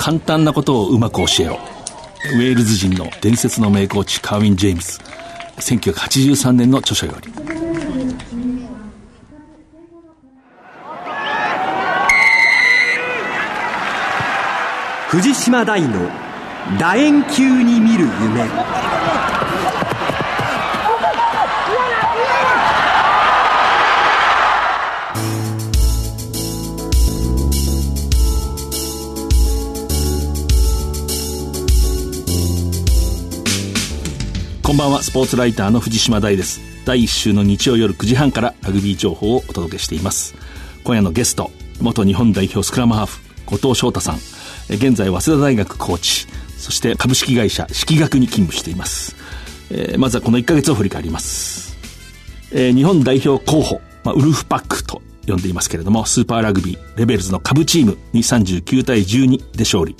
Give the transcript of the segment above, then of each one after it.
簡単なことをうまく教えろ。ウェールズ人の伝説の名コーチ、カーウィン・ジェームズ。1983年の著書より。藤島大の楕円球に見る夢ばんはスポーツライターの藤島大です。第1週の日曜夜9時半からラグビー情報をお届けしています。今夜のゲスト元日本代表スクラムハーフ後藤翔太さん。現在早稲田大学コーチ。そして株式会社式学に勤務しています、えー、まずはこの1ヶ月を振り返ります、えー、日本代表候補、まあ、ウルフパックと呼んでいますけれどもスーパーラグビーレベルズの下部チームに39対12で勝利、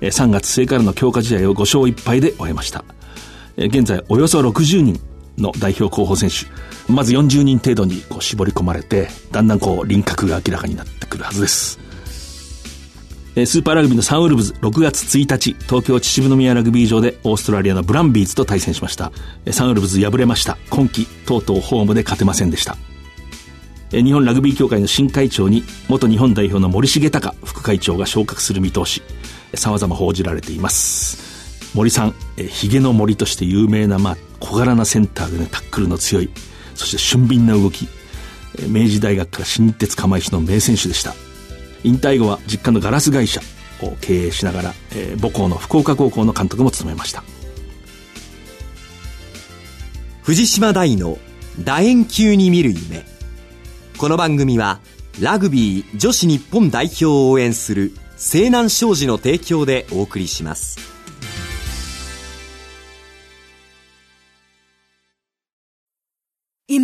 え、3月末からの強化試合を5勝1敗で終えました。現在およそ60人の代表候補選手、まず40人程度にこう絞り込まれて、だんだんこう輪郭が明らかになってくるはずです。スーパーラグビーのサンウルブズ6月1日東京秩父宮ラグビー場でオーストラリアのブランビーズと対戦しました。サンウルブズ敗れました。今季とうとうホームで勝てませんでした。日本ラグビー協会の新会長に元日本代表の森重隆副会長が昇格する見通し。様々報じられています。森さん、えヒゲの森として有名な、まあ、小柄なセンターでね、タックルの強い、そして俊敏な動き、え明治大学から新日鉄釜石の名選手でした。引退後は実家のガラス会社を経営しながら、え母校の福岡高校の監督も務めました。藤島大の楕円球に見る夢。この番組は、ラグビー女子日本代表を応援する西南商事の提供でお送りします。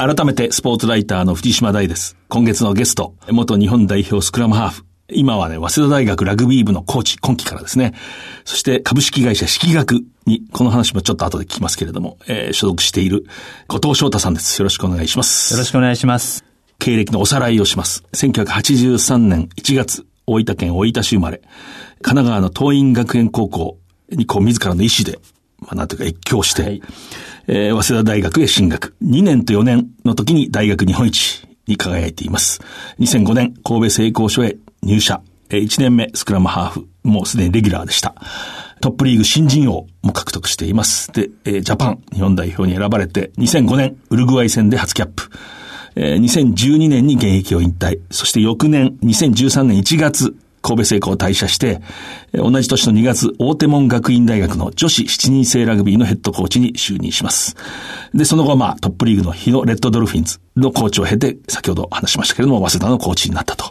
改めてスポーツライターの藤島大です。今月のゲスト、元日本代表スクラムハーフ。今はね、早稲田大学ラグビー部のコーチ、今期からですね。そして株式会社式学に、この話もちょっと後で聞きますけれども、えー、所属している後藤翔太さんです。よろしくお願いします。よろしくお願いします。経歴のおさらいをします。1983年1月、大分県大分市生まれ、神奈川の東院学園高校にこう自らの意思で、まあなんていうか越境して、はいえー、早稲田大学へ進学。2年と4年の時に大学日本一に輝いています。2005年、神戸製鋼所へ入社。1年目、スクラムハーフ。もうすでにレギュラーでした。トップリーグ新人王も獲得しています。で、ジャパン日本代表に選ばれて、2005年、ウルグアイ戦で初キャップ。2012年に現役を引退。そして翌年、2013年1月、神戸製鋼を退社して、同じ年の2月、大手門学院大学の女子7人制ラグビーのヘッドコーチに就任します。で、その後、まあ、トップリーグの日のレッドドルフィンズのコーチを経て、先ほど話しましたけれども、早稲田のコーチになったとい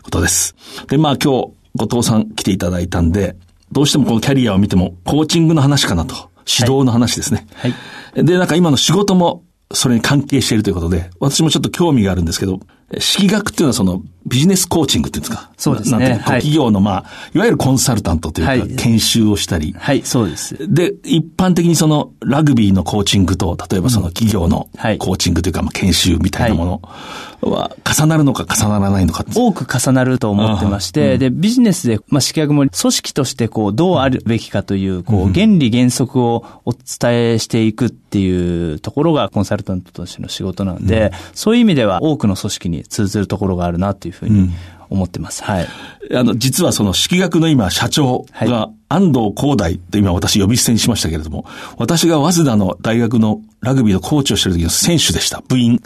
うことです。で、まあ、今日、後藤さん来ていただいたんで、どうしてもこのキャリアを見ても、コーチングの話かなと。指導の話ですね。はい。はい、で、なんか今の仕事もそれに関係しているということで、私もちょっと興味があるんですけど、式学っていうのはそのビジネスコーチングっていうんですか？そうですね。企業のまあ、いわゆるコンサルタントというか、研修をしたり。はい、そうです。で、一般的にそのラグビーのコーチングと、例えばその企業のコーチングというか、まあ、研修みたいなものは重なるのか重ならないのか多く重なると思ってまして、で、ビジネスで、まあ、式学も組織としてこう、どうあるべきかという、こう、原理原則をお伝えしていくっていうところがコンサルタントとしての仕事なので、そういう意味では多くの組織に通ずるところがあるなというふうに思ってます。はい。あの、実はその式学の今、社長が、安藤光大と今私呼び捨てにしましたけれども、私が早稲田の大学のラグビーのコーチをしてる時の選手でした。部員。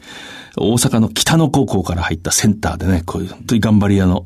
大阪の北野高校から入ったセンターでね、こういう本当に頑張り屋の。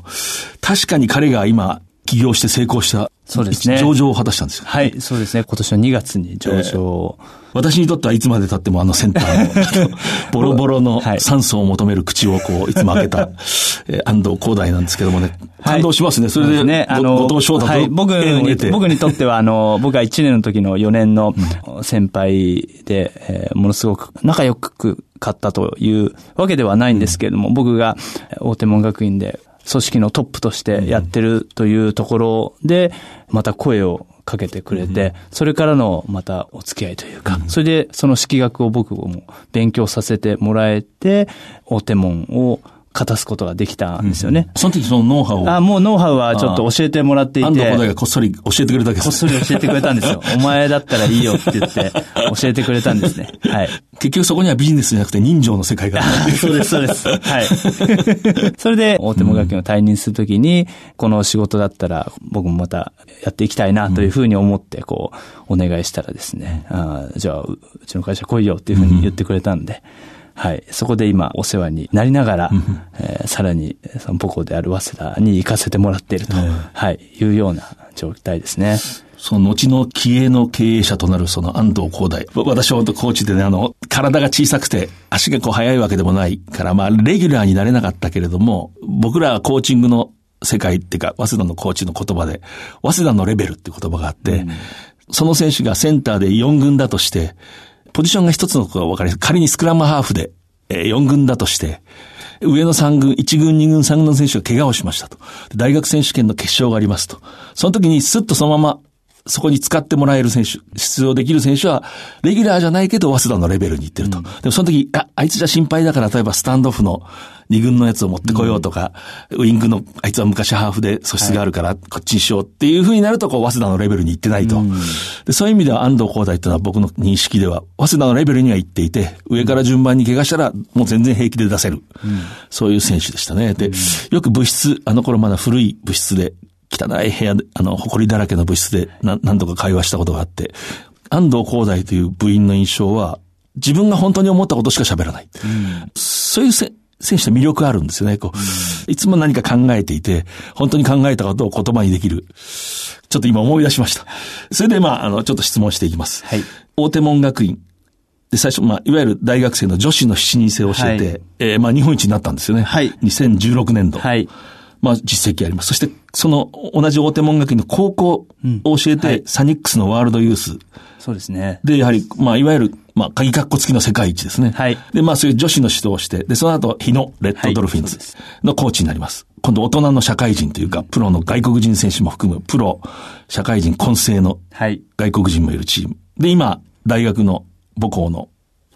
確かに彼が今、起業して成功したそうですね。上場を果たしたんですよ。はい、そうですね。今年の2月に上場、えー、私にとってはいつまで経ってもあのセンターの ボロボロの酸素を求める口をこう、いつも開けた、えー、安藤光大なんですけどもね。感動しますね。それで、ね、あの、後藤翔太と、はい、僕に、僕にとっては、あの、僕が1年の時の4年の先輩で、えー、ものすごく仲良くかったというわけではないんですけれども、僕が大手門学院で組織のトップとしてやってるというところで、また声をかけてくれて、それからのまたお付き合いというか、それでその式学を僕も勉強させてもらえて、大手門を勝たすことができたんですよね。うん、その時そのノウハウをあ、もうノウハウはちょっと教えてもらっていて。安藤小がこっそり教えてくれたわけです、こっそり教えてくれたんですよ。お前だったらいいよって言って教えてくれたんですね。はい。結局そこにはビジネスじゃなくて人情の世界がある。そうです、そうです。はい。それで大手門学院を退任するときに、この仕事だったら僕もまたやっていきたいなというふうに思って、こう、お願いしたらですね、あじゃあ、うちの会社来いよっていうふうに言ってくれたんで、はい。そこで今お世話になりながら、えー、さらにその母校である早稲田に行かせてもらっていると、はい、いうような状態ですね。その後の気鋭の経営者となるその安藤光大。私はコーチでね、あの、体が小さくて足がこう速いわけでもないから、まあ、レギュラーになれなかったけれども、僕らはコーチングの世界っていうか、早稲田のコーチの言葉で、早稲田のレベルっていう言葉があって、うん、その選手がセンターで4軍だとして、ポジションが一つのことが分かり仮にスクラムハーフで、えー、4軍だとして、上の3軍、1軍、2軍、3軍の選手が怪我をしましたと。大学選手権の決勝がありますと。その時にスッとそのままそこに使ってもらえる選手、出場できる選手は、レギュラーじゃないけど、早稲田のレベルに行ってると。うん、でもその時、あ、あいつじゃ心配だから、例えばスタンドオフの二軍のやつを持ってこようとか、うん、ウィングの、あいつは昔ハーフで素質があるから、こっちにしようっていう風になると、こう、早稲田のレベルに行ってないと。うん、でそういう意味では安藤光大っていうのは僕の認識では、早稲田のレベルには行っていて、上から順番に怪我したら、もう全然平気で出せる。そういう選手でしたね。で、よく物質、あの頃まだ古い物質で、汚い部屋で、あの、埃だらけの部室で何度か会話したことがあって、安藤光大という部員の印象は、自分が本当に思ったことしか喋らない。うん、そういう選手の魅力があるんですよね。こう、うん、いつも何か考えていて、本当に考えたことを言葉にできる。ちょっと今思い出しました。それで、まあ、あの、ちょっと質問していきます。はい。大手門学院。で、最初、まあ、いわゆる大学生の女子の七人制を教えて、はい、えー、まあ、日本一になったんですよね。はい。2016年度。はい。まあ、実績あります。そして、その、同じ大手門学院の高校を教えて、うんはい、サニックスのワールドユース。そうですね。で、やはり、まあ、いわゆる、まあ、鍵括弧付きの世界一ですね。はい。で、まあ、そういう女子の指導をして、で、その後、日野レッドドルフィンズのコーチになります。はい、今度、大人の社会人というか、プロの外国人選手も含む、プロ、社会人混成の、外国人もいるチーム。で、今、大学の母校の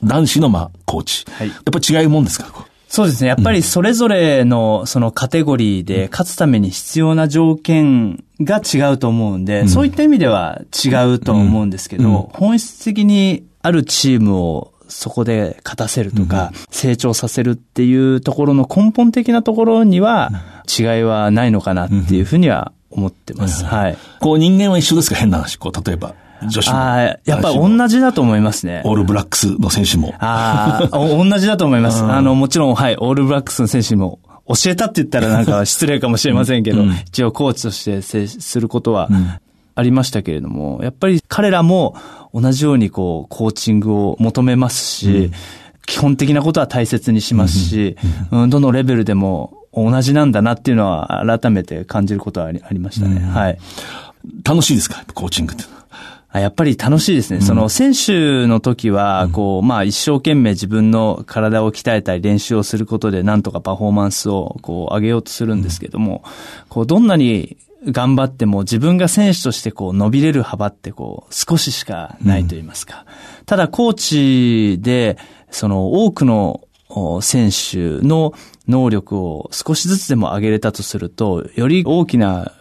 男子の、まあ、コーチ。はい。やっぱり違うもんですかそうですね。やっぱりそれぞれのそのカテゴリーで勝つために必要な条件が違うと思うんで、うん、そういった意味では違うと思うんですけど、うんうん、本質的にあるチームをそこで勝たせるとか、成長させるっていうところの根本的なところには違いはないのかなっていうふうには思ってます。はい。こう人間は一緒ですか？変な話。こう、例えば。女子も。ああ、やっぱり同じだと思いますね。オールブラックスの選手も。ああ、同じだと思います。あの、もちろん、はい、オールブラックスの選手も教えたって言ったらなんか失礼かもしれませんけど、うん、一応コーチとして接することはありましたけれども、やっぱり彼らも同じようにこう、コーチングを求めますし、うん、基本的なことは大切にしますし、うん、どのレベルでも同じなんだなっていうのは改めて感じることはありましたね。はい。楽しいですか？コーチングって。やっぱり楽しいですね。うん、その選手の時は、こう、まあ一生懸命自分の体を鍛えたり練習をすることでなんとかパフォーマンスをこう上げようとするんですけども、こうどんなに頑張っても自分が選手としてこう伸びれる幅ってこう少ししかないと言いますか。うん、ただコーチでその多くの選手の能力を少しずつでも上げれたとすると、より大きな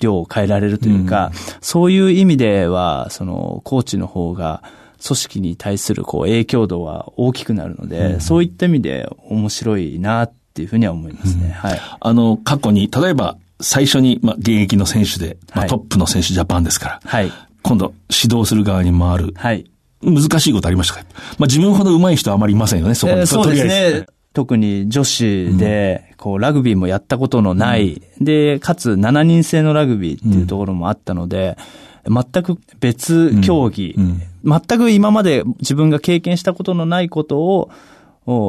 量を変えられるというか、うん、そういう意味では、その、コーチの方が、組織に対するこう影響度は大きくなるので、うん、そういった意味で面白いなっていうふうには思いますね。うん、はい。あの、過去に、例えば、最初に、まあ、現役の選手で、まあ、トップの選手ジャパンですから、はい。今度、指導する側に回る。はい。難しいことありましたか？まあ、自分ほど上手い人はあまりいませんよね、そこに。えー、そうですね。特に女子で、こう、ラグビーもやったことのない、うん、で、かつ7人制のラグビーっていうところもあったので、全く別競技、うん。うん、全く今まで自分が経験したことのないことを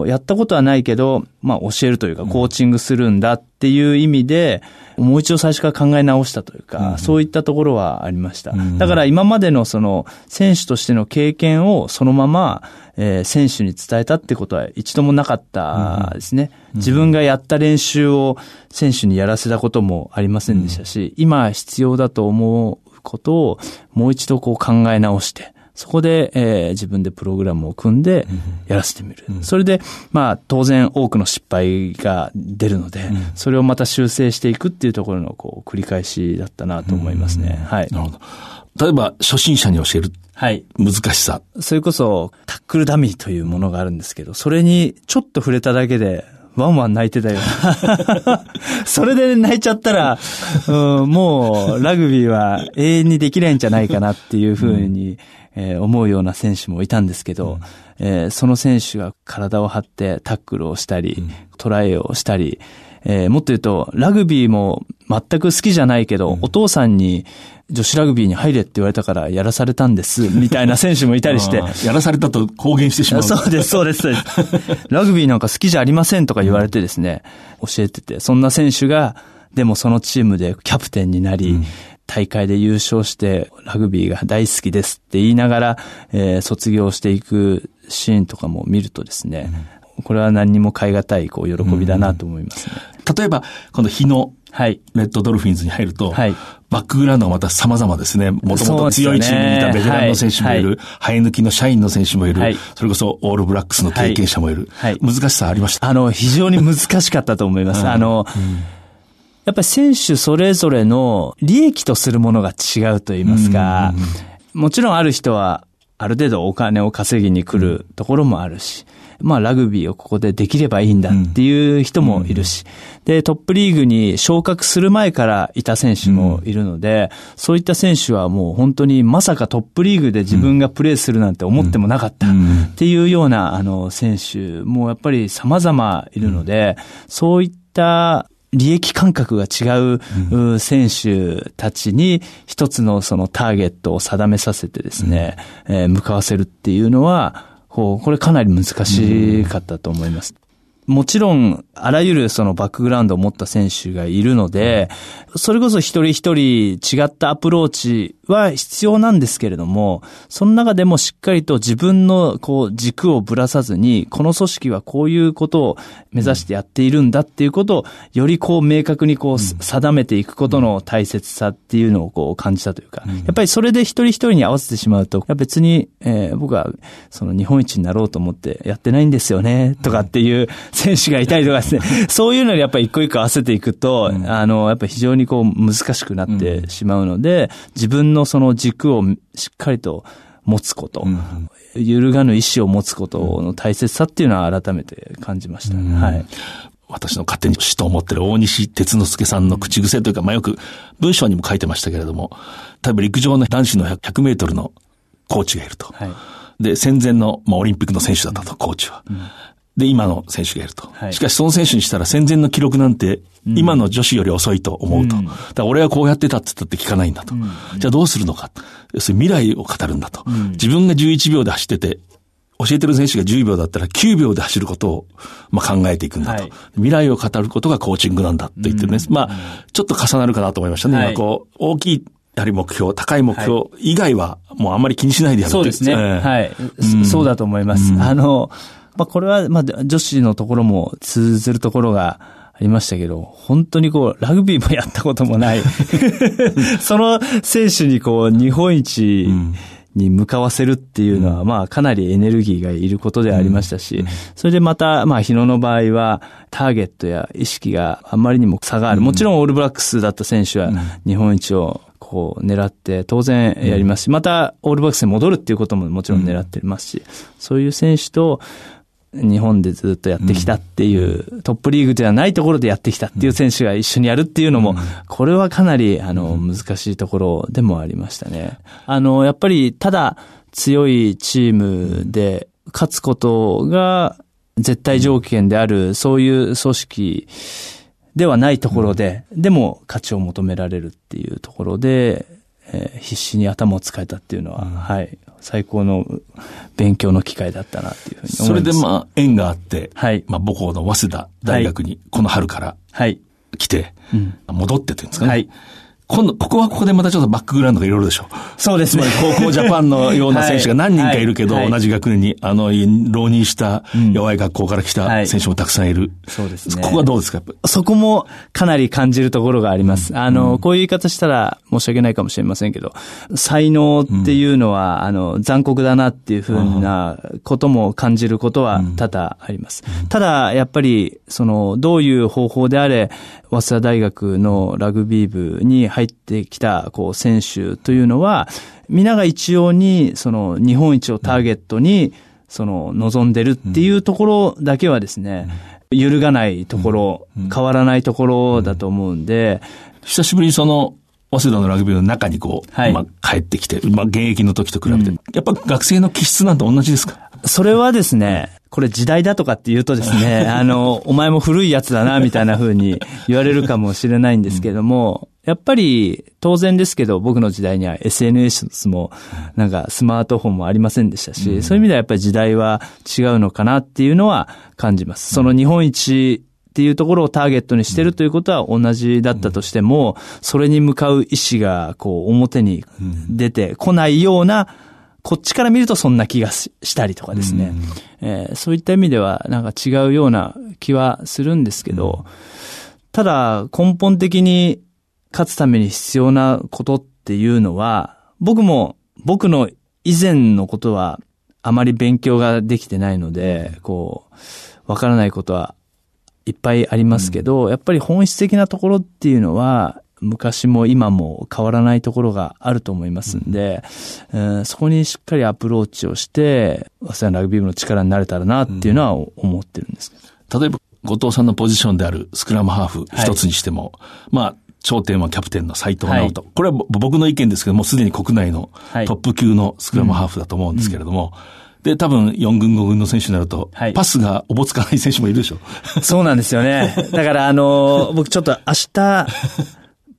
やったことはないけど、まあ教えるというか、コーチングするんだっていう意味で、もう一度最初から考え直したというか、うん、そういったところはありました。うん、だから今までのその選手としての経験をそのまま、えー、選手に伝えたってことは一度もなかったですね。うん、自分がやった練習を選手にやらせたこともありませんでしたし、今必要だと思うことをもう一度こう考え直して、そこで、えー、自分でプログラムを組んでやらせてみる。うん、それで、まあ、当然多くの失敗が出るので、うん、それをまた修正していくっていうところの、こう、繰り返しだったなと思いますね。はい。なるほど。例えば、初心者に教える。はい。難しさ。それこそ、タックルダミーというものがあるんですけど、それにちょっと触れただけで、ワンワン泣いてたよ。それで泣いちゃったら、うん、もうラグビーは永遠にできないんじゃないかなっていうふうに、えー、思うような選手もいたんですけど、うん、えー、その選手が体を張ってタックルをしたり、うん、トライをしたり、えー、もっと言うと、ラグビーも全く好きじゃないけど、うん、お父さんに女子ラグビーに入れって言われたからやらされたんです、みたいな選手もいたりして。やらされたと公言してしまう。そうです、そうです。ラグビーなんか好きじゃありませんとか言われてですね、教えてて、そんな選手が、でもそのチームでキャプテンになり、うん大会で優勝してラグビーが大好きですって言いながら、えー、卒業していくシーンとかも見るとですね、うん、これは何にも代え難いこう喜びだなと思いますね。うん、例えば、この日のはい。レッドドルフィンズに入ると、はい。バックグラウンドがまた様々ですね。もともと強いチームにいたベテランの選手もいる、生え抜きの社員の選手もいる、はい、それこそオールブラックスの経験者もいる。はい。難しさありました？あの、非常に難しかったと思います。あの、うんやっぱり選手それぞれの利益とするものが違うと言いますか、もちろんある人はある程度お金を稼ぎに来るところもあるし、まあラグビーをここでできればいいんだっていう人もいるし、で、トップリーグに昇格する前からいた選手もいるので、そういった選手はもう本当にまさかトップリーグで自分がプレーするなんて思ってもなかったっていうようなあの選手もやっぱり様々いるので、そういった利益感覚が違う選手たちに一つのそのターゲットを定めさせてですね、うん、えー、向かわせるっていうのは、これかなり難しかったと思います。もちろん、あらゆるそのバックグラウンドを持った選手がいるので、それこそ一人一人違ったアプローチは必要なんですけれども、その中でもしっかりと自分のこう軸をぶらさずに、この組織はこういうことを目指してやっているんだっていうことを、よりこう明確にこう定めていくことの大切さっていうのをこう感じたというか、やっぱりそれで一人一人に合わせてしまうと、別に、えー、僕はその日本一になろうと思ってやってないんですよね、とかっていう選手がいたりとかですね、そういうのにやっぱり一個一個合わせていくと、あの、やっぱり非常にこう難しくなってしまうので、自分のその軸をしっかりと持つこと、揺るがぬ意志を持つことの大切さっていうのは改めて感じました。はい。私の勝手に死と思ってる大西哲之助さんの口癖というか、まあ、よく文章にも書いてましたけれども、多分陸上の男子の100メートルのコーチがいると。はい、で、戦前の、まあ、オリンピックの選手だったと、コーチは。うんで、今の選手がいると。はい、しかし、その選手にしたら戦前の記録なんて、今の女子より遅いと思うと。うん、だから俺はこうやってたって言ったって聞かないんだと。うん、じゃあどうするのか。要するに未来を語るんだと。うん、自分が11秒で走ってて、教えてる選手が10秒だったら9秒で走ることを、まあ、考えていくんだと、はい、未来を語ることがコーチングなんだって言ってるね。まあ、ちょっと重なるかなと思いましたね。はい、こう、大きいやはり目標、高い目標以外は、もうあんまり気にしないでやるそうですね。えー、はい、うん、そうだと思います。あの、まあ、これは、まあ、女子のところも通ずるところがありましたけど、本当にこう、ラグビーもやったこともない。その選手にこう、日本一、に向かわせるっていうのは、まあ、かなりエネルギーがいることでありましたし、それでまた、まあ、日野の場合は、ターゲットや意識があまりにも差がある。もちろんオールブラックスだった選手は、日本一をこう狙って当然やりますし、またオールバックスに戻るっていうことももちろん狙ってますし、そういう選手と、日本でずっとやってきたっていう、うん、トップリーグではないところでやってきたっていう選手が一緒にやるっていうのも、これはかなり、あの、難しいところでもありましたね。あの、やっぱり、ただ強いチームで勝つことが絶対条件である、そういう組織ではないところで、でも価値を求められるっていうところで、えー、必死に頭を使えたっていうのは、うん、はい、最高の勉強の機会だったなっていうふうに思います。それでまあ、縁があって、はい。まあ、母校の早稲田大学に、この春から、はい。来て、戻ってというんですかね。はい。今度、ここはここでまたちょっとバックグラウンドがいろいろでしょう。そうですね。高校ジャパンのような選手が 何人かいるけど、はいはい、同じ学年に、あの、浪人した弱い学校から来た選手もたくさんいる。うん、そうですね。ここはどうですか？そこもかなり感じるところがあります。うん、あの、こういう言い方したら申し訳ないかもしれませんけど、才能っていうのは、あの、残酷だなっていうふうなことも感じることは多々あります。ただ、やっぱり、その、どういう方法であれ、早稲田大学のラグビー部に入ってきた、こう、選手というのは、皆が一様に、その、日本一をターゲットに、その、望んでるっていうところだけはですね、揺るがないところ、変わらないところだと思うんで、久しぶりにその、早稲田のラグビーの中にこう、はい、まあ、帰ってきて、まあ、現役の時と比べて、うん、やっぱ学生の気質なんて同じですか？それはですね、これ時代だとかって言うとですね、あの、お前も古いやつだな、みたいな風に言われるかもしれないんですけども、やっぱり当然ですけど、僕の時代には SNS も、なんかスマートフォンもありませんでしたし、そういう意味ではやっぱり時代は違うのかなっていうのは感じます。その日本一っていうところをターゲットにしてるということは同じだったとしても、それに向かう意思がこう表に出てこないような、こっちから見るとそんな気がしたりとかですね。うん、えー、そういった意味ではなんか違うような気はするんですけど、うん、ただ根本的に勝つために必要なことっていうのは、僕も僕の以前のことはあまり勉強ができてないので、こう、わからないことはいっぱいありますけど、うん、やっぱり本質的なところっていうのは、昔も今も変わらないところがあると思いますんで、うん、そこにしっかりアプローチをして、早稲田ラグビー部の力になれたらなっていうのは思ってるんですけど。例えば、後藤さんのポジションであるスクラムハーフ一つにしても、はい、まあ、頂点はキャプテンの斎藤直人、はい、これは僕の意見ですけども、すでに国内のトップ級のスクラムハーフだと思うんですけれども、うん、で、多分4軍5軍の選手になると、はい、パスがおぼつかない選手もいるでしょ。そうなんですよね。だからあの、僕ちょっと明日、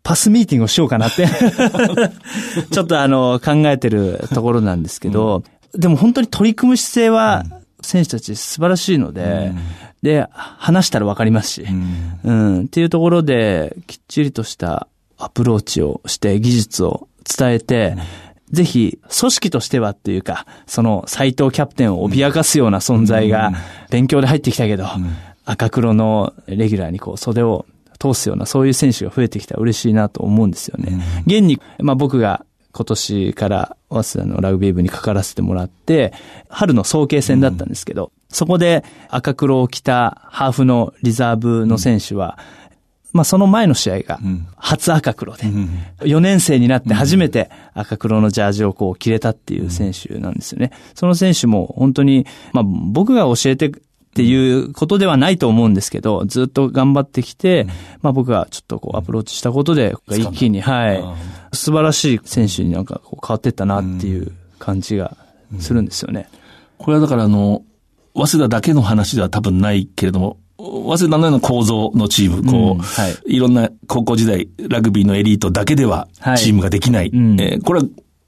パスミーティングをしようかなって。ちょっとあの、考えてるところなんですけど、うん、でも本当に取り組む姿勢は、選手たち素晴らしいので、うん、で、話したらわかりますし、うん、うん、っていうところで、きっちりとしたアプローチをして、技術を伝えて、ぜひ、組織としてはっていうか、その斎藤キャプテンを脅かすような存在が、勉強で入ってきたけど、赤黒のレギュラーにこう袖を通すような、そういう選手が増えてきたら嬉しいなと思うんですよね。現に、まあ僕が今年から早稲田のラグビー部にかからせてもらって、春の早慶戦だったんですけど、そこで赤黒を着たハーフのリザーブの選手は、まあその前の試合が初赤黒で、4年生になって初めて赤黒のジャージをこう着れたっていう選手なんですよね。その選手も本当に、まあ僕が教えてっていうことではないと思うんですけど、ずっと頑張ってきて、まあ僕がちょっとこうアプローチしたことで、一気に、はい、素晴らしい選手になんかこう変わってったなっていう感じがするんですよね。これはだからあの、早稲田だけの話では多分ないけれども、早稲田のような構造のチーム、こう、うん。はい、いろんな高校時代、ラグビーのエリートだけではチームができない。はい。うん、えー、これは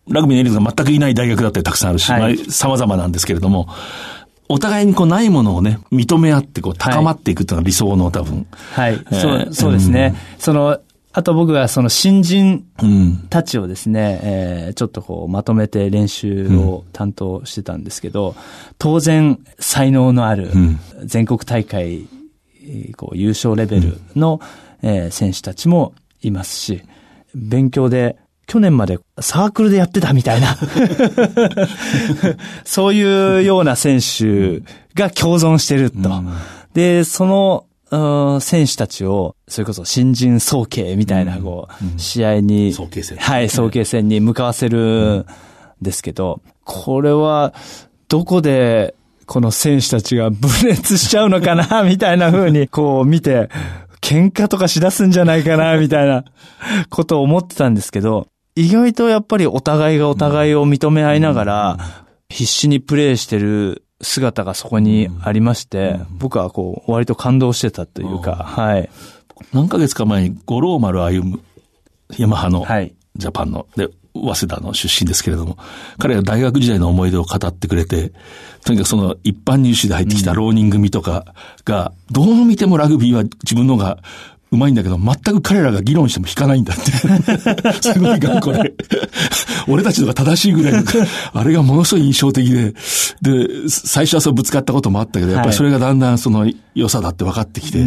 ラグビーのエリートが全くいない大学だったりたくさんあるし、はい、まあ、様々なんですけれども、お互いにこうないものをね、認め合ってこう高まっていくっていうのが理想の多分。はい。えー、そう、そうですね。うん、その、あと僕がその新人たちをですね、うん、えー、ちょっとこうまとめて練習を担当してたんですけど、うん、当然才能のある全国大会、こう優勝レベルの、えー、選手たちもいますし、勉強で去年までサークルでやってたみたいな。そういうような選手が共存してると。で、その、選手たちを、それこそ新人総計みたいな、こう、試合に、総計戦。はい、総計戦に向かわせるん。ですけど、これは、どこで、この選手たちが分裂しちゃうのかな、みたいな風に、こう見て、喧嘩とかしだすんじゃないかな、みたいなことを思ってたんですけど、意外とやっぱりお互いがお互いを認め合いながら、必死にプレイしてる姿がそこにありまして、僕はこう、割と感動してたというか、はい。何ヶ月か前に五郎丸歩む、ヤマハの、ジャパンの、で、早稲田の出身ですけれども、彼が大学時代の思い出を語ってくれて、とにかくその一般入試で入ってきた浪人組とかが、どう見てもラグビーは自分のがうまいんだけど、全く彼らが議論しても引かないんだって。すごい頑固で。俺たちのが正しいぐらいの、あれがものすごい印象的で、で、最初はそうぶつかったこともあったけど、やっぱりそれがだんだんその良さだって分かってきて、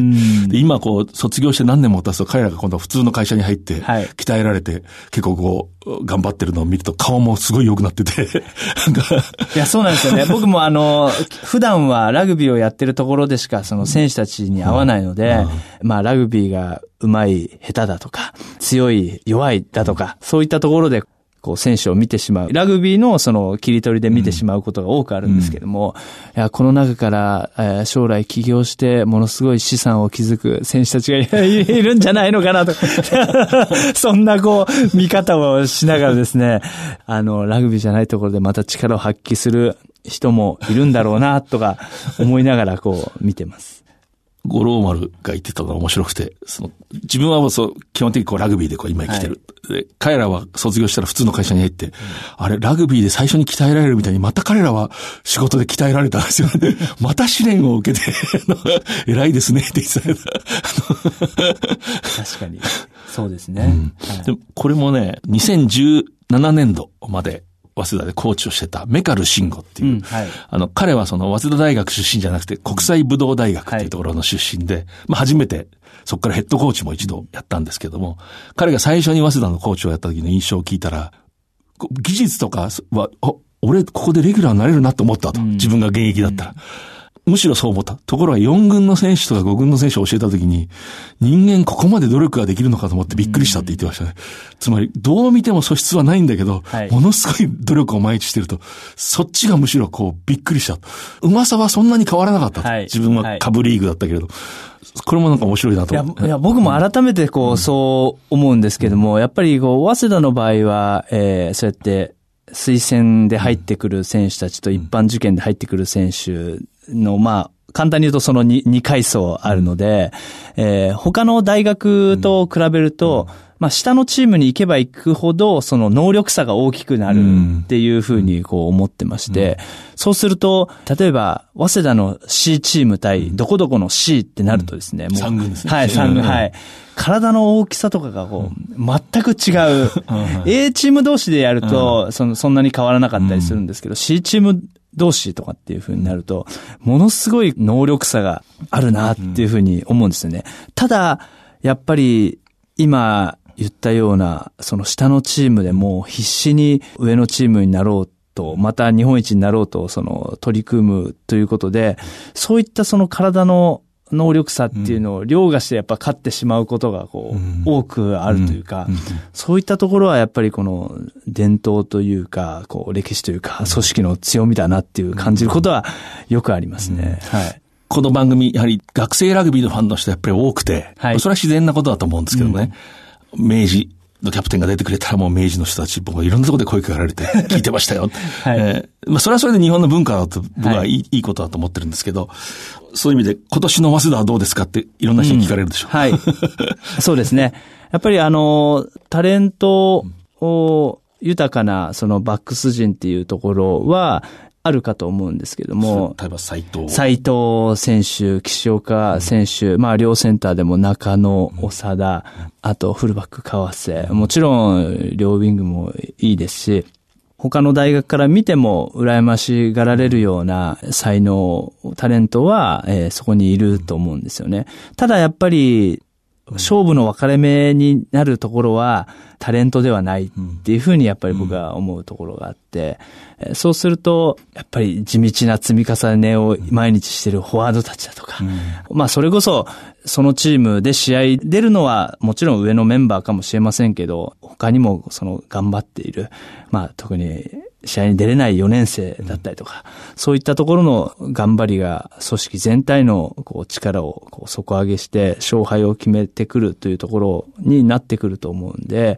で今こう、卒業して何年も経つと彼らが今度普通の会社に入って、鍛えられて、結構こう、頑張ってるのを見ると顔もすごい良くなってて。いや、そうなんですよね。僕もあの、普段はラグビーをやってるところでしか、その選手たちに会わないので、まあラグビーが上手い、下手だとか、強い、弱いだとか、そういったところでこう、選手を見てしまう。ラグビーのその切り取りで見てしまうことが多くあるんですけども、うん、いや、この中から、えー、将来起業してものすごい資産を築く選手たちがいるんじゃないのかなと。そんなこう、見方をしながらですね、あの、ラグビーじゃないところでまた力を発揮する人もいるんだろうな、とか思いながらこう見てます。五郎丸が言ってたのが面白くて、その、自分はそう、基本的にこうラグビーでこう今生きてる。はい、で彼らは卒業したら普通の会社に入って、うん、あれ、ラグビーで最初に鍛えられるみたいに、また彼らは仕事で鍛えられたんですよね。また試練を受けて偉いですねって言ってた。確かに。そうですね。うんはい、でこれもね、2017年度まで早稲田でコーチをしてたメカル慎吾っていう、うんはい、あの、彼はその早稲田大学出身じゃなくて国際武道大学っていうところの出身で、はい、まあ初めてそこからヘッドコーチも一度やったんですけども、彼が最初に早稲田のコーチをやった時の印象を聞いたら、技術とかは、俺ここでレギュラーになれるなと思ったと。自分が現役だったら。うんむしろそう思った。ところが4軍の選手とか5軍の選手を教えたときに、人間ここまで努力ができるのかと思ってびっくりしたって言ってましたね。つまり、どう見ても素質はないんだけど、はい、ものすごい努力を毎日してると、そっちがむしろこうびっくりした。うまさはそんなに変わらなかったはい、自分は下部リーグだったけれど。これもなんか面白いなといや。いや、僕も改めてこう、そう思うんですけども、やっぱりこう、早稲田の場合は、えー、そうやって、推薦で入ってくる選手たちと一般受験で入ってくる選手の、まあ、簡単に言うとその 2, 2階層あるので、えー、他の大学と比べると、まあ、下のチームに行けば行くほど、その能力差が大きくなるっていうふうにこう思ってまして、そうすると、例えば、早稲田の C チーム対どこどこの C ってなるとですね、もう。3軍ですね。はい、3軍、はい。体の大きさとかがこう、全く違う。A チーム同士でやると、その、そんなに変わらなかったりするんですけど、C チーム同士とかっていう風になると、ものすごい能力差があるなっていう風に思うんですよね。ただ、やっぱり今言ったような、その下のチームでも必死に上のチームになろうと、また日本一になろうと、その取り組むということで、そういったその体の能力差っていうのを凌駕してやっぱ勝ってしまうことがこう、多くあるというか、そういったところはやっぱりこの伝統というか、こう歴史というか、組織の強みだなっていう感じることはよくありますね。はい。この番組、やはり学生ラグビーのファンの人はやっぱり多くて、はい、それは自然なことだと思うんですけどね。明治のキャプテンが出てくれたらもう明治の人たち、僕はいろんなところで声かけられて 聞いてましたよ。はい、えー、まあそれはそれで日本の文化だと僕はいいはい、いいことだと思ってるんですけど、そういう意味で今年の早稲田はどうですかっていろんな人に聞かれるでしょう。うん、はい。そうですね。やっぱりあの、タレントを豊かなそのバックス陣っていうところは、あるかと思うんですけども。例えば斎藤。斎藤選手、岸岡選手、うん、まあ両センターでも中野、長田、あとフルバック川瀬。もちろん両ウィングもいいですし、他の大学から見ても羨ましがられるような才能、タレントは、えー、そこにいると思うんですよね。ただやっぱり、勝負の分かれ目になるところはタレントではないっていうふうにやっぱり僕は思うところがあって、そうすると、やっぱり地道な積み重ねを毎日してるフォワードたちだとか、まあそれこそそのチームで試合出るのはもちろん上のメンバーかもしれませんけど、他にもその頑張っている、まあ特に試合に出れない4年生だったりとか、そういったところの頑張りが組織全体のこう力をこう底上げして勝敗を決めてくるというところになってくると思うんで、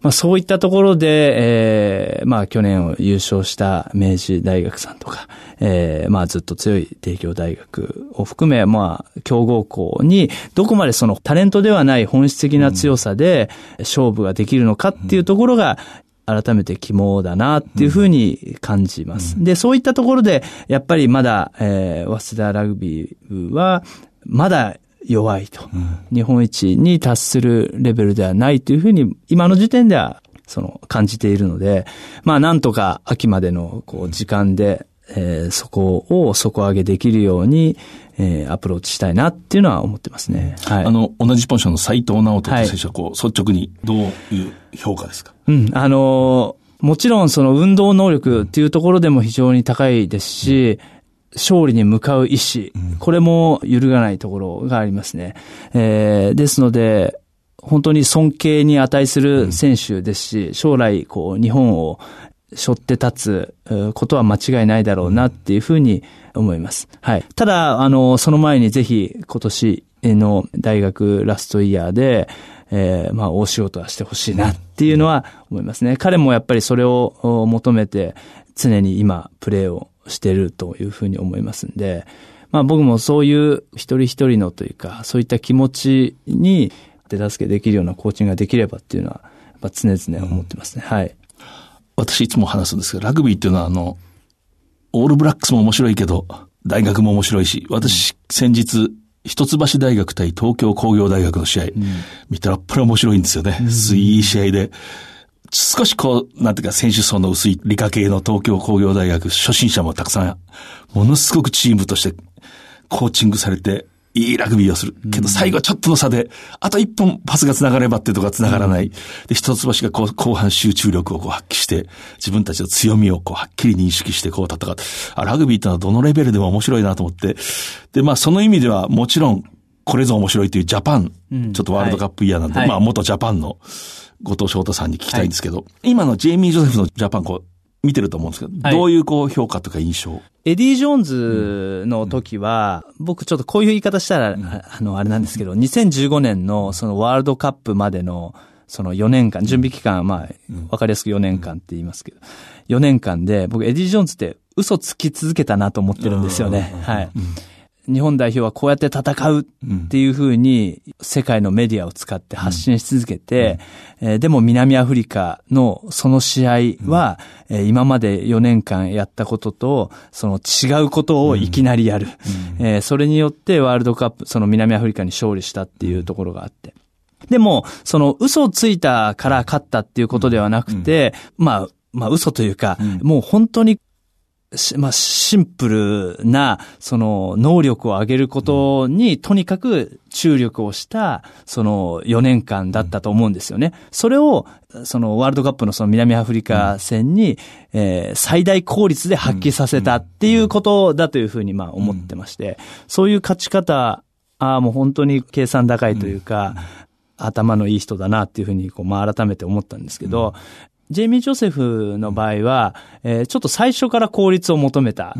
まあそういったところで、えー、まあ去年を優勝した明治大学さんとか、えー、まあずっと強い帝京大学を含め、まあ強豪校にどこまでそのタレントではない本質的な強さで勝負ができるのかっていうところが、改めて肝だなっていうふうに感じます。うん、で、そういったところで、やっぱりまだ、えー、早稲田ラグビーは、まだ弱いと、うん、日本一に達するレベルではないというふうに、今の時点では、その、感じているので、まあ、なんとか秋までの、こう、時間で、えー、そこを底上げできるように、えー、アプローチしたいなっていうのは思ってますね。はい。あの、同じポジションの斎藤直人選手は、こう、率直にどういう評価ですか？うん、あのー、もちろんその運動能力っていうところでも非常に高いですし、勝利に向かう意志、これも揺るがないところがありますね。えー、ですので、本当に尊敬に値する選手ですし、将来、こう、日本を背負って立つことは間違いないだろうなっていうふうに思います。はい。ただ、あの、その前にぜひ今年の大学ラストイヤーで、えー、まあ、大仕事はしてほしいなっていうのは思いますね。彼もやっぱりそれを求めて常に今プレーをしてるというふうに思いますんで、まあ僕もそういう一人一人のというか、そういった気持ちに手助けできるようなコーチングができればっていうのは、やっぱ常々思ってますね。はい。私いつも話すんですけど、ラグビーっていうのはあの、オールブラックスも面白いけど、大学も面白いし、私、先日、一橋大学対東京工業大学の試合、うん、見たらやっぱり面白いんですよね。いい試合で。少しこう、なんていうか、選手層の薄い理科系の東京工業大学、初心者もたくさん、ものすごくチームとしてコーチングされて、いいラグビーをする。けど最後はちょっとの差で、あと一本パスが繋がればっていうとこが繋がらない。で、一つ星がこう後半集中力をこう発揮して、自分たちの強みをこうはっきり認識してこう戦って、あ、ラグビーってのはどのレベルでも面白いなと思って。で、まあその意味ではもちろん、これぞ面白いというジャパン、うん、ちょっとワールドカップイヤーなんで、はい、まあ元ジャパンの後藤翔太さんに聞きたいんですけど、はい、今のジェイミー・ジョセフのジャパンこう、見てると思うんですけど、はい、どういうこう評価とか印象？エディ・ジョーンズの時は、うん、僕ちょっとこういう言い方したら、うん、あの、あれなんですけど、2015年のそのワールドカップまでの、その4年間、準備期間、まあ、わかりやすく4年間って言いますけど、4年間で、僕エディ・ジョーンズって嘘つき続けたなと思ってるんですよね。はい。日本代表はこうやって戦うっていうふうに世界のメディアを使って発信し続けて、えでも南アフリカのその試合は、え今まで4年間やったこととその違うことをいきなりやる、えそれによってワールドカップその南アフリカに勝利したっていうところがあって。でも、その嘘をついたから勝ったっていうことではなくて、まあ、まあ嘘というか、もう本当にまあ、シンプルな、その、能力を上げることに、とにかく注力をした、その、4年間だったと思うんですよね。それを、その、ワールドカップのその南アフリカ戦に、えー、最大効率で発揮させたっていうことだというふうに、まあ、思ってまして、そういう勝ち方、ああ、もう本当に計算高いというか、頭のいい人だなっていうふうに、こう、まあ、改めて思ったんですけど、ジェイミー・ジョセフの場合は、えー、ちょっと最初から効率を求めた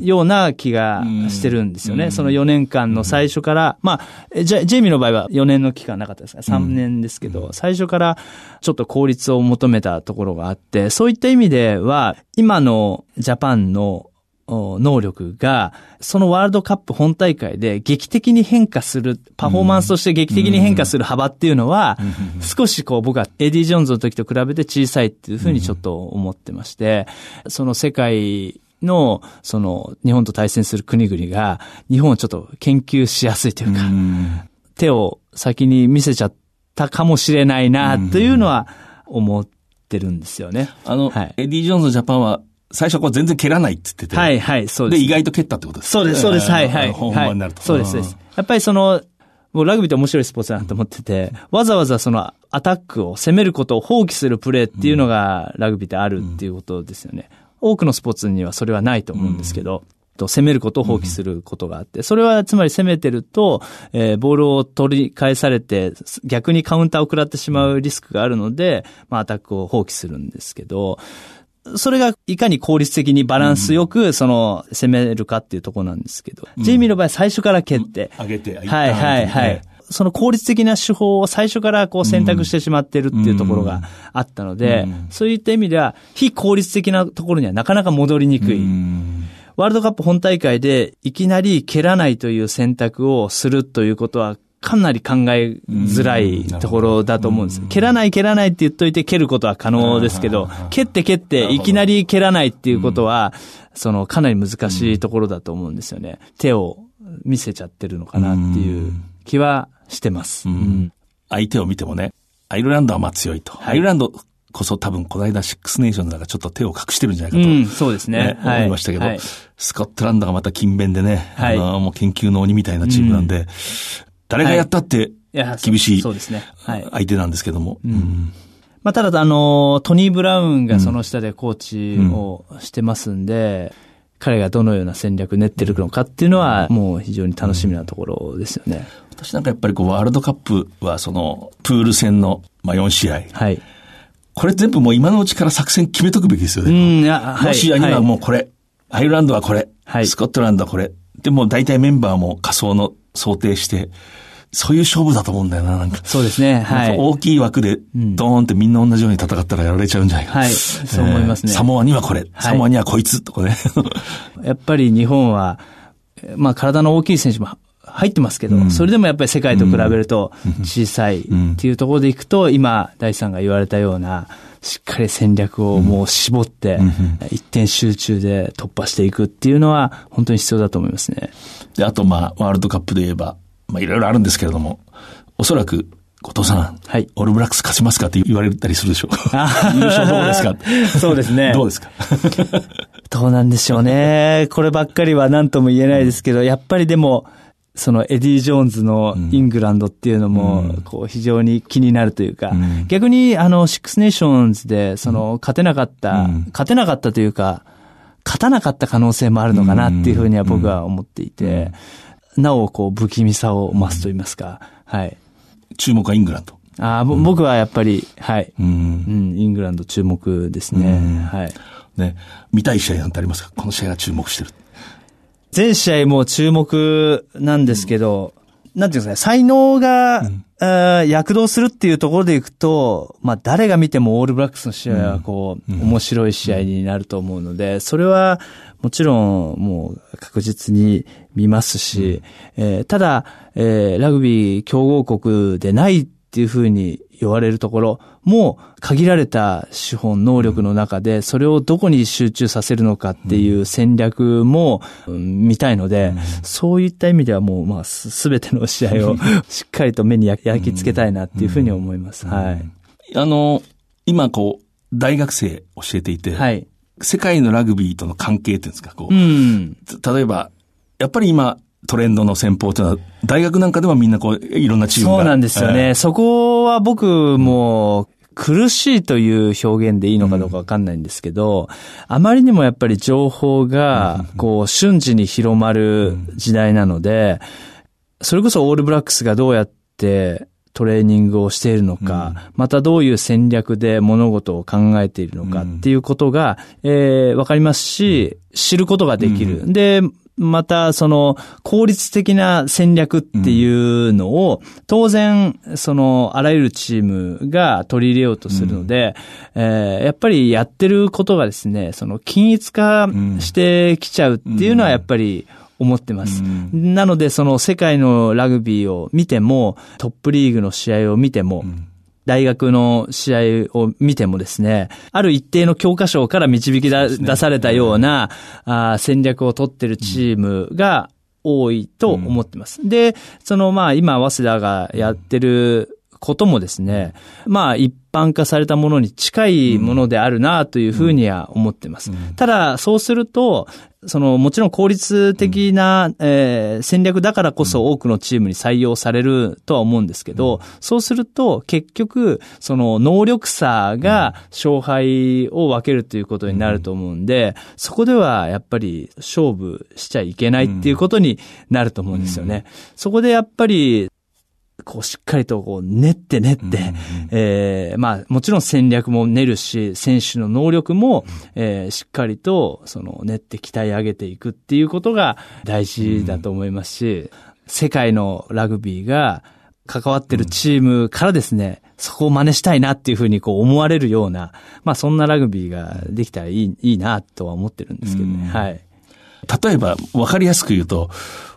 ような気がしてるんですよね。その4年間の最初から、まあ、ジェジェイミーの場合は4年の期間なかったですか ?3 年ですけど、最初からちょっと効率を求めたところがあって、そういった意味では、今のジャパンの能力が、そのワールドカップ本大会で劇的に変化する、パフォーマンスとして劇的に変化する幅っていうのは、少しこう僕はエディ・ジョーンズの時と比べて小さいっていうふうにちょっと思ってまして、その世界の、その日本と対戦する国々が、日本をちょっと研究しやすいというか、手を先に見せちゃったかもしれないな、というのは思ってるんですよね。あの、はい、エディ・ジョーンズジャパンは最初こう全然蹴らないって言ってて。はいはい、そうです。で、意外と蹴ったってことですそうです、そうです、はいはい。本番になると。そうです、そうです。やっぱりその、もうラグビーって面白いスポーツだなと思ってて、わざわざそのアタックを攻めることを放棄するプレーっていうのがラグビーってあるっていうことですよね。多くのスポーツにはそれはないと思うんですけど、と攻めることを放棄することがあって、それはつまり攻めてると、えー、ボールを取り返されて、逆にカウンターを食らってしまうリスクがあるので、まあアタックを放棄するんですけど、それがいかに効率的にバランスよく、その、攻めるかっていうところなんですけど、うん、ジェイミーの場合最初から蹴って、上げて、はいはいはい。その効率的な手法を最初からこう選択してしまってるっていうところがあったので、そういった意味では、非効率的なところにはなかなか戻りにくい。ワールドカップ本大会でいきなり蹴らないという選択をするということはかなり考えづらいところだと思うんです。蹴らない蹴らないって言っといて蹴ることは可能ですけど、蹴って蹴っていきなり蹴らないっていうことは、そのかなり難しいところだと思うんですよね。手を見せちゃってるのかなっていう気はしてます。相手を見てもね、アイルランドはまあ強いと。はい、アイルランドこそ多分この間シックスネーションズがちょっと手を隠してるんじゃないかと、うん、そうですね、ねはい、思いましたけど、はい、スコットランドがまた勤勉でね、はい、あのもう研究の鬼みたいなチームなんで、うん、誰がやったって厳しい相手なんですけども。まあ、ただ、あの、トニー・ブラウンがその下でコーチをしてますんで、うん彼がどのような戦略練ってるのかっていうのは、もう非常に楽しみなところですよね。私なんかやっぱりこう、ワールドカップはその、プール戦の、まあ、4試合。はい。これ全部もう今のうちから作戦決めとくべきですよね。うん、いや、はい。ロシアにはもうこれ、はい、アイルランドはこれ、はい、スコットランドはこれ。でも大体メンバーも仮想の想定して、そういう勝負だと思うんだよな、なんか。そうですね。はい。大きい枠で、ドーンってみんな同じように戦ったらやられちゃうんじゃないか。はい。そう思いますね。サモアにはこれ、サモアにはこいつ、とかね。やっぱり日本は、まあ体の大きい選手も入ってますけど、うん、それでもやっぱり世界と比べると小さいっていうところでいくと、今、大さんが言われたような、しっかり戦略をもう絞って、一点集中で突破していくっていうのは、本当に必要だと思いますね。で、あとまあ、ワールドカップで言えば、まあいろいろあるんですけれども、おそらく、後藤さん、はい。オールブラックス勝ちますかって言われたりするでしょう。優勝どうですかそうですね。どうですか？どうなんでしょうね。こればっかりは何とも言えないですけど、やっぱりでも、そのエディ・ジョーンズのイングランドっていうのも、こう非常に気になるというか、逆にあの、シックスネーションズで、その、勝てなかった、勝てなかったというか、勝たなかった可能性もあるのかなっていうふうには僕は思っていて、なおこう不気味さを増すと言いますか、はい。注目はイングランド。ああ、うん、僕はやっぱり、はい。うん、うん、イングランド注目ですね。はい。ね、見たい試合なんてありますか？この試合が注目してる。全試合も注目なんですけど、うん、なんていうんですかね、才能が、うん。躍動するっていうところでいくと、まあ誰が見てもオールブラックスの試合はこう、うん、面白い試合になると思うので、それはもちろんもう確実に見ますし、うん、えー、ただ、えー、ラグビー強豪国でないっていうふうに言われるところも限られた資本、能力の中でそれをどこに集中させるのかっていう戦略も見たいので、そういった意味ではもうまあすべての試合を しっかりと目に焼き付けたいなっていうふうに思います。はい。あの、今こう、大学生教えていて、はい。世界のラグビーとの関係っていうんですか、こう。うん、例えば、やっぱり今、トレンドの戦法というのは、大学なんかではみんなこう、いろんなチームが。そうなんですよね。えー、そこは僕も、苦しいという表現でいいのかどうかわかんないんですけど、うん、あまりにもやっぱり情報が、こう、瞬時に広まる時代なので、それこそオールブラックスがどうやってトレーニングをしているのか、うん、またどういう戦略で物事を考えているのかっていうことが、うん、えー、わかりますし、知ることができる。で、また、その、効率的な戦略っていうのを、当然、その、あらゆるチームが取り入れようとするので、うん、えー、やっぱりやってることがですね、その、均一化してきちゃうっていうのは、やっぱり、思ってます。うん、なので、その世界のラグビーを見ても、トップリーグの試合を見ても、うん大学の試合を見てもですね、ある一定の教科書から導き出されたような、あ戦略を取ってるチームが多いと思ってます。で、そのまあ今、早稲田がやってることもですね、まあ一般化されたものに近いものであるなというふうには思ってます。ただ、そうすると、その、もちろん効率的な、うん、えー、戦略だからこそ多くのチームに採用されるとは思うんですけど、うん、そうすると結局、その能力差が勝敗を分けるということになると思うんで、そこではやっぱり勝負しちゃいけないっていうことになると思うんですよね。そこでやっぱりこうしっかりとこう練って練って、うんうん、えー、まあもちろん戦略も練るし、選手の能力も、えー、しっかりとその練って鍛え上げていくっていうことが大事だと思いますし、うん、世界のラグビーが関わってるチームからですね、そこを真似したいなっていうふうにこう思われるような、まあそんなラグビーができたらいいいいなとは思ってるんですけどね。うん、はい。例えば、わかりやすく言うと、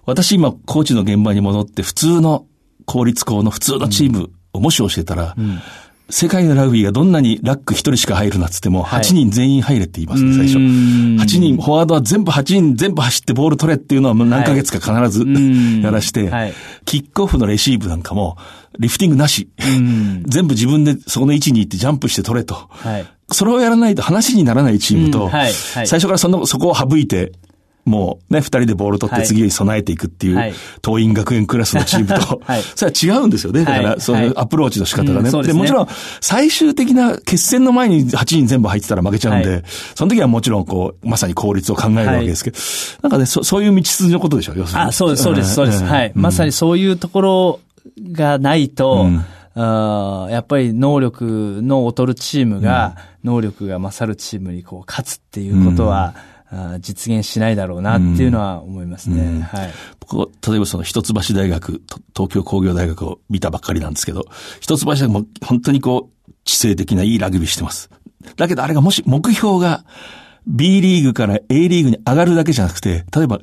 私今、コーチの現場に戻って普通の公立校の普通のチームをもし教えたら、うん。世界のラグビーがどんなにラック1人しか入るなっつっても、8人全員入れって言いますね、最初。8人、フォワードは全部8人全部走ってボール取れっていうのは何ヶ月か必ず、やらして、キックオフのレシーブなんかも、リフティングなし。全部自分でそこの位置に行ってジャンプして取れと。それをやらないと話にならないチームと、最初からその、そこを省いて、もうね、二人でボール取って次に備えていくっていう、はい、東院学園クラスのチームと、はい、それは違うんですよね。だから、そのアプローチの仕方がね。で、もちろん、最終的な決戦の前に8人全部入ってたら負けちゃうんで、その時はもちろん、こう、まさに効率を考えるわけですけど、なんかね、そそういう道筋のことでしょ、要するに。あ、そうです、そうです、そうです。はい。まさにそういうところがないと、やっぱり能力の劣るチームが、能力が勝るチームにこう勝つっていうことは、実現しないだろうなっていうのは思いますね。うん、はい。僕、例えばその一橋大学、東京工業大学を見たばっかりなんですけど、一橋大学も本当にこう、知性的ないいラグビーしてます。だけどあれがもし目標が、B リーグから A リーグに上がるだけじゃなくて、例えば、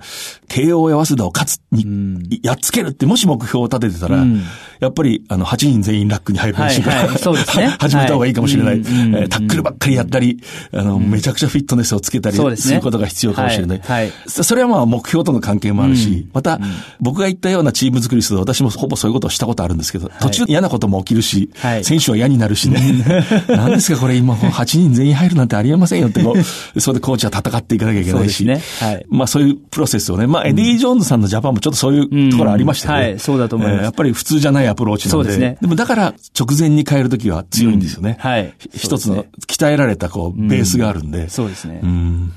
慶応や早稲田を勝つに、やっつけるってもし目標を立ててたら、うん、やっぱり、あの、8人全員ラックに入る練習から、はい。そうですね。始めた方がいいかもしれない。はい、タックルばっかりやったり、あの、めちゃくちゃフィットネスをつけたりすることが必要かもしれない。はい。それはまあ、目標との関係もあるし、また、僕が言ったようなチーム作りすると、私もほぼそういうことをしたことあるんですけど、途中嫌なことも起きるし、選手は嫌になるしね。何ですかこれ今、8人全員入るなんてありえませんよって それでコーチは戦っていかなきゃいけないし。ね。はい。まあそういうプロセスをね、まあエディ・ジョーンズさんのジャパンもちょっとそういうところありましたよね。はい、そうだと思います。やっぱり普通じゃないアプローチなんで。そうですね。でもだから直前に変えるときは強いんですよね。はい。一つの鍛えられたこう、ベースがあるんで。そうですね。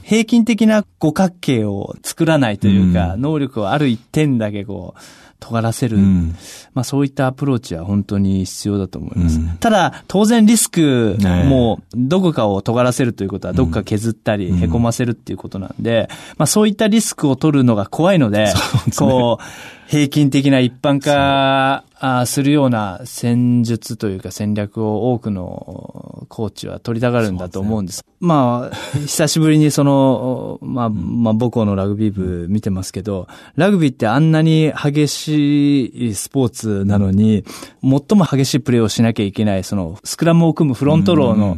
平均的な五角形を作らないというか、能力をある一点だけこう、尖らせる、うん、まあそういったアプローチは本当に必要だと思います。うん、ただ、当然リスクも、どこかを尖らせるということは、どこか削ったり、へこませるっていうことなんで、まあそういったリスクを取るのが怖いので、こう、平均的な一般化するような戦術というか戦略を多くのコーチは取りたがるんだと思うんです。ですね、まあ、久しぶりにその、まあ、まあ、母校のラグビー部見てますけど、ラグビーってあんなに激しいスポーツなのに、最も激しいプレーをしなきゃいけない、その、スクラムを組むフロントローの、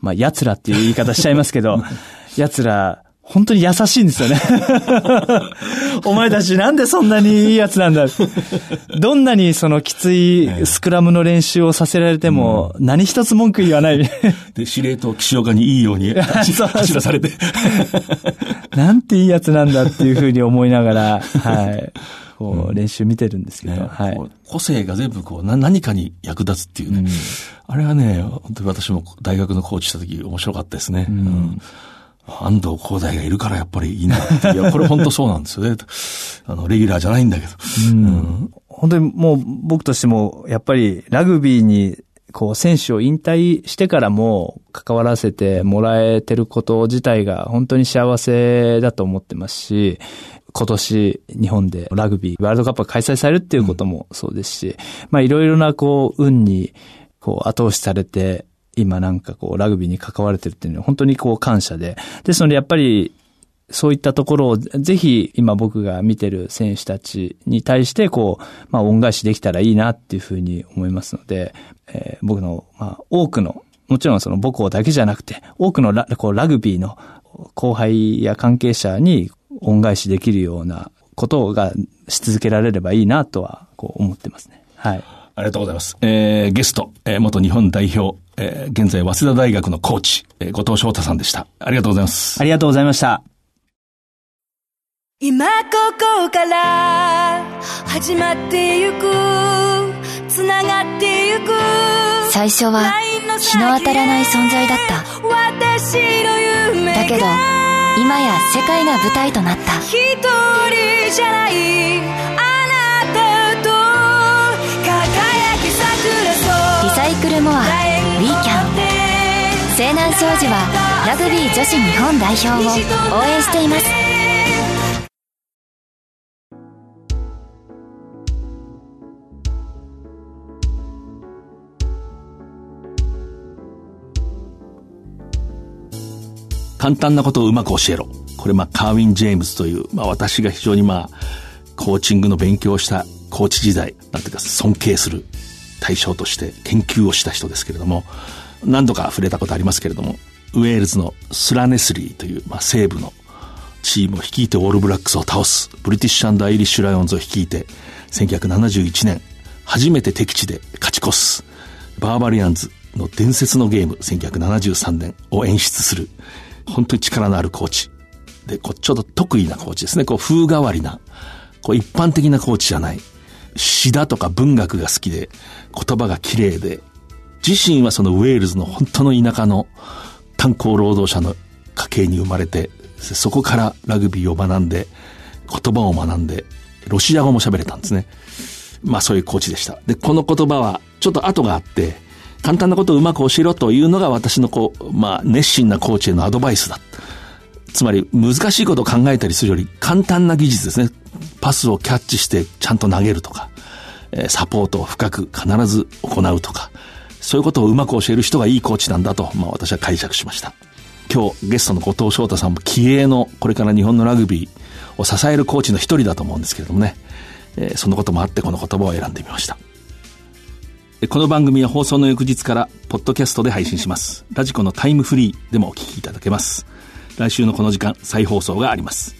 まあ、奴らっていう言い方しちゃいますけど、奴ら本当に優しいんですよね。お前たちなんでそんなにいいやつなんだ。どんなにそのきついスクラムの練習をさせられても、何一つ文句言わない。で、司令塔岸岡にいいように 走らされて。なんていいやつなんだっていうふうに思いながら、はい。こう、練習見てるんですけど、ね、はい。個性が全部こう、何かに役立つっていうね。うん、あれはね、本当に私も大学のコーチした時面白かったですね。うん、うん安藤光大がいるからやっぱりいいんだって。いや、これ本当そうなんですよね。あの、レギュラーじゃないんだけど。うん、うん、本当にもう僕としても、やっぱりラグビーに、こう、選手を引退してからも関わらせてもらえてること自体が本当に幸せだと思ってますし、今年日本でラグビーワールドカップが開催されるっていうこともそうですし、うん、まあいろいろなこう、運にこう後押しされて、今なんかこう、ラグビーに関われてるっていうのは本当にこう感謝で。ですのでやっぱり、そういったところをぜひ今僕が見てる選手たちに対してこう、まあ恩返しできたらいいなっていうふうに思いますので、えー、僕の、まあ多くの、もちろんその母校だけじゃなくて、多くのラこうラグビーの後輩や関係者に恩返しできるようなことがし続けられればいいなとはこう思ってますね。はい。ありがとうございます。えー、ゲスト、えー、元日本代表、えー、現在、早稲田大学のコーチ、えー、後藤翔太さんでした。ありがとうございます。ありがとうございました。今ここから始まってゆくつながってゆく最初は日の当たらない存在だった私の夢だけど今や世界が舞台となった一人じゃない南商事はラグビー女子日本代表を応援しています簡単なことをうまく教えろ。これまあカーウィン・ジェームズという、まあ私が非常にまあコーチングの勉強をしたコーチ時代、なんていうか尊敬する対象として研究をした人ですけれども、何度か触れたことありますけれども、ウェールズのスラネスリーという、まあ、西部のチームを率いてオールブラックスを倒す、ブリティッシュアイリッシュライオンズを率いて、1971年、初めて敵地で勝ち越す、バーバリアンズの伝説のゲーム、1973年を演出する、本当に力のあるコーチ。で、こうちょっと得意なコーチですね。こう風変わりな、こう一般的なコーチじゃない。詩だとか文学が好きで、言葉が綺麗で、自身はそのウェールズの本当の田舎の炭鉱労働者の家系に生まれて、そこからラグビーを学んで、言葉を学んで、ロシア語も喋れたんですね。まあそういうコーチでした。で、この言葉はちょっと後があって、簡単なことをうまく教えろというのが私のこう、まあ熱心なコーチへのアドバイスだ。つまり難しいことを考えたりするより簡単な技術ですね。パスをキャッチしてちゃんと投げるとか、サポートを深く必ず行うとか、そういうことをうまく教える人がいいコーチなんだと、まあ私は解釈しました。今日ゲストの後藤翔太さんも気鋭のこれから日本のラグビーを支えるコーチの一人だと思うんですけれどもね、えー、そのこともあってこの言葉を選んでみました。この番組は放送の翌日からポッドキャストで配信します。ラジコのタイムフリーでもお聞きいただけます。来週のこの時間再放送があります。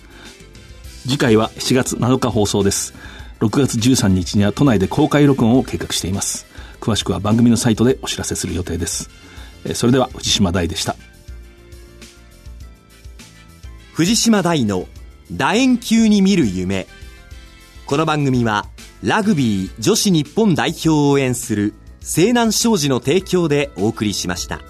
次回は7月7日放送です。6月13日には都内で公開録音を計画しています。詳しくは番組のサイトでお知らせする予定です。それでは藤島大でした。藤島大の楕円球に見る夢。この番組はラグビー女子日本代表を応援する西南商事の提供でお送りしました。